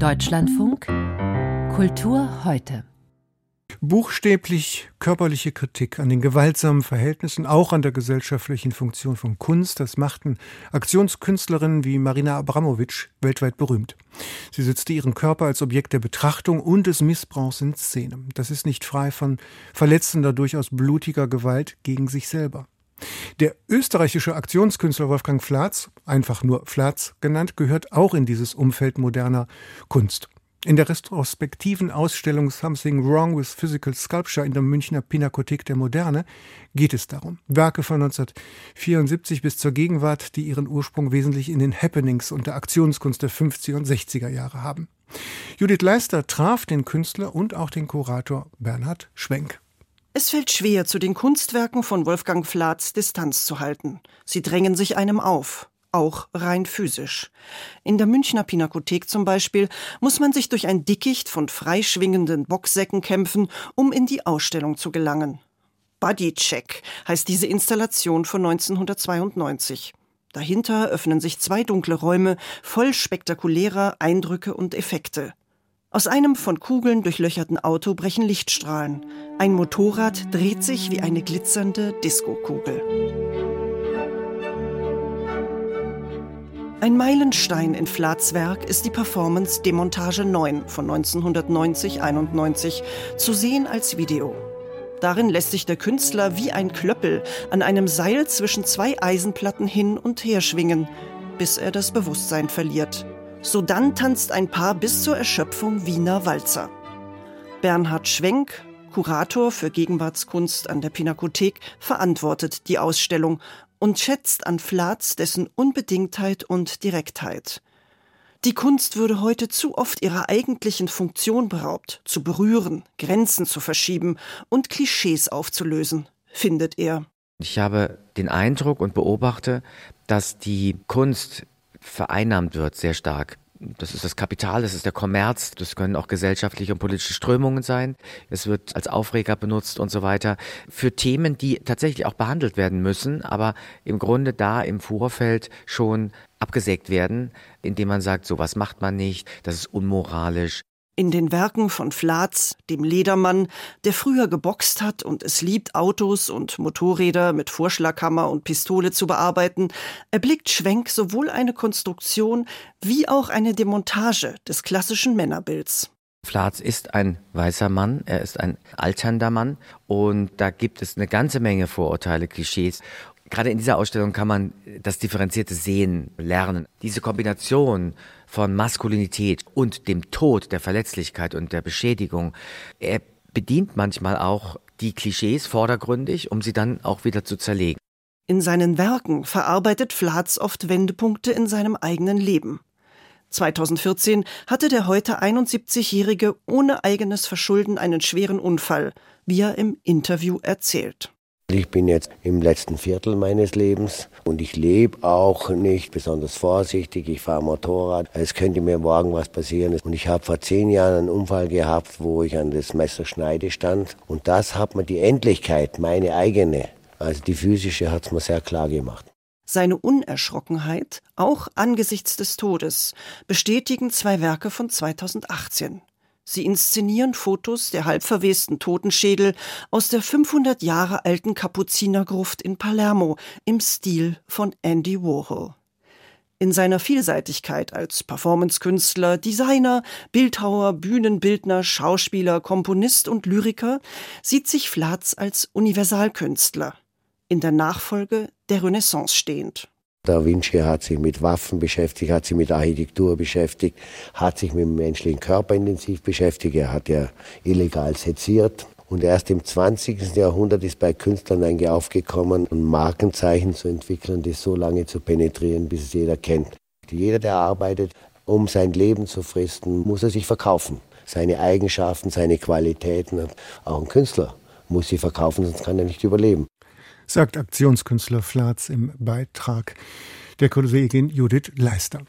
Deutschlandfunk Kultur heute. Buchstäblich körperliche Kritik an den gewaltsamen Verhältnissen, auch an der gesellschaftlichen Funktion von Kunst, das machten Aktionskünstlerinnen wie Marina Abramovic weltweit berühmt. Sie setzte ihren Körper als Objekt der Betrachtung und des Missbrauchs in Szene. Das ist nicht frei von verletzender, durchaus blutiger Gewalt gegen sich selber. Der österreichische Aktionskünstler Wolfgang Flatz, einfach nur Flatz genannt, gehört auch in dieses Umfeld moderner Kunst. In der retrospektiven Ausstellung Something Wrong with Physical Sculpture in der Münchner Pinakothek der Moderne geht es darum. Werke von 1974 bis zur Gegenwart, die ihren Ursprung wesentlich in den Happenings und der Aktionskunst der 50er und 60er Jahre haben. Judith Leister traf den Künstler und auch den Kurator Bernhard Schwenk. Es fällt schwer, zu den Kunstwerken von Wolfgang Flatz Distanz zu halten. Sie drängen sich einem auf auch rein physisch. In der Münchner Pinakothek zum Beispiel muss man sich durch ein Dickicht von freischwingenden Boxsäcken kämpfen, um in die Ausstellung zu gelangen. Bodycheck heißt diese Installation von 1992. Dahinter öffnen sich zwei dunkle Räume voll spektakulärer Eindrücke und Effekte. Aus einem von Kugeln durchlöcherten Auto brechen Lichtstrahlen. Ein Motorrad dreht sich wie eine glitzernde Diskokugel. Ein Meilenstein in Flats Werk ist die Performance Demontage 9 von 1990-91, zu sehen als Video. Darin lässt sich der Künstler wie ein Klöppel an einem Seil zwischen zwei Eisenplatten hin und her schwingen, bis er das Bewusstsein verliert. Sodann tanzt ein Paar bis zur Erschöpfung Wiener Walzer. Bernhard Schwenk, Kurator für Gegenwartskunst an der Pinakothek, verantwortet die Ausstellung und schätzt an Flatz dessen Unbedingtheit und Direktheit. Die Kunst würde heute zu oft ihrer eigentlichen Funktion beraubt, zu berühren, Grenzen zu verschieben und Klischees aufzulösen, findet er. Ich habe den Eindruck und beobachte, dass die Kunst vereinnahmt wird sehr stark. Das ist das Kapital, das ist der Kommerz, das können auch gesellschaftliche und politische Strömungen sein. Es wird als Aufreger benutzt und so weiter. Für Themen, die tatsächlich auch behandelt werden müssen, aber im Grunde da im Vorfeld schon abgesägt werden, indem man sagt, sowas macht man nicht, das ist unmoralisch, in den Werken von Flatz, dem Ledermann, der früher geboxt hat und es liebt, Autos und Motorräder mit Vorschlaghammer und Pistole zu bearbeiten, erblickt Schwenk sowohl eine Konstruktion wie auch eine Demontage des klassischen Männerbilds. Flatz ist ein weißer Mann, er ist ein alternder Mann und da gibt es eine ganze Menge Vorurteile, Klischees. Gerade in dieser Ausstellung kann man das differenzierte Sehen lernen. Diese Kombination von Maskulinität und dem Tod, der Verletzlichkeit und der Beschädigung. Er bedient manchmal auch die Klischees vordergründig, um sie dann auch wieder zu zerlegen. In seinen Werken verarbeitet Flatz oft Wendepunkte in seinem eigenen Leben. 2014 hatte der heute 71-Jährige ohne eigenes Verschulden einen schweren Unfall, wie er im Interview erzählt. Ich bin jetzt im letzten Viertel meines Lebens und ich lebe auch nicht besonders vorsichtig. Ich fahre Motorrad. Es könnte mir morgen was passieren. Und ich habe vor zehn Jahren einen Unfall gehabt, wo ich an das Messerschneide stand. Und das hat mir die Endlichkeit, meine eigene, also die physische, hat es mir sehr klar gemacht. Seine Unerschrockenheit, auch angesichts des Todes, bestätigen zwei Werke von 2018. Sie inszenieren Fotos der halbverwesten Totenschädel aus der 500 Jahre alten Kapuzinergruft in Palermo im Stil von Andy Warhol. In seiner Vielseitigkeit als Performancekünstler, Designer, Bildhauer, Bühnenbildner, Schauspieler, Komponist und Lyriker sieht sich Flatz als Universalkünstler, in der Nachfolge der Renaissance stehend. Da Vinci hat sich mit Waffen beschäftigt, hat sich mit Architektur beschäftigt, hat sich mit dem menschlichen Körper intensiv beschäftigt. Er hat ja illegal seziert. Und erst im 20. Jahrhundert ist bei Künstlern eigentlich aufgekommen, ein Markenzeichen zu entwickeln, das so lange zu penetrieren, bis es jeder kennt. Jeder, der arbeitet, um sein Leben zu fristen, muss er sich verkaufen. Seine Eigenschaften, seine Qualitäten. Auch ein Künstler muss sie verkaufen, sonst kann er nicht überleben sagt Aktionskünstler Flatz im Beitrag der Kollegin Judith Leister.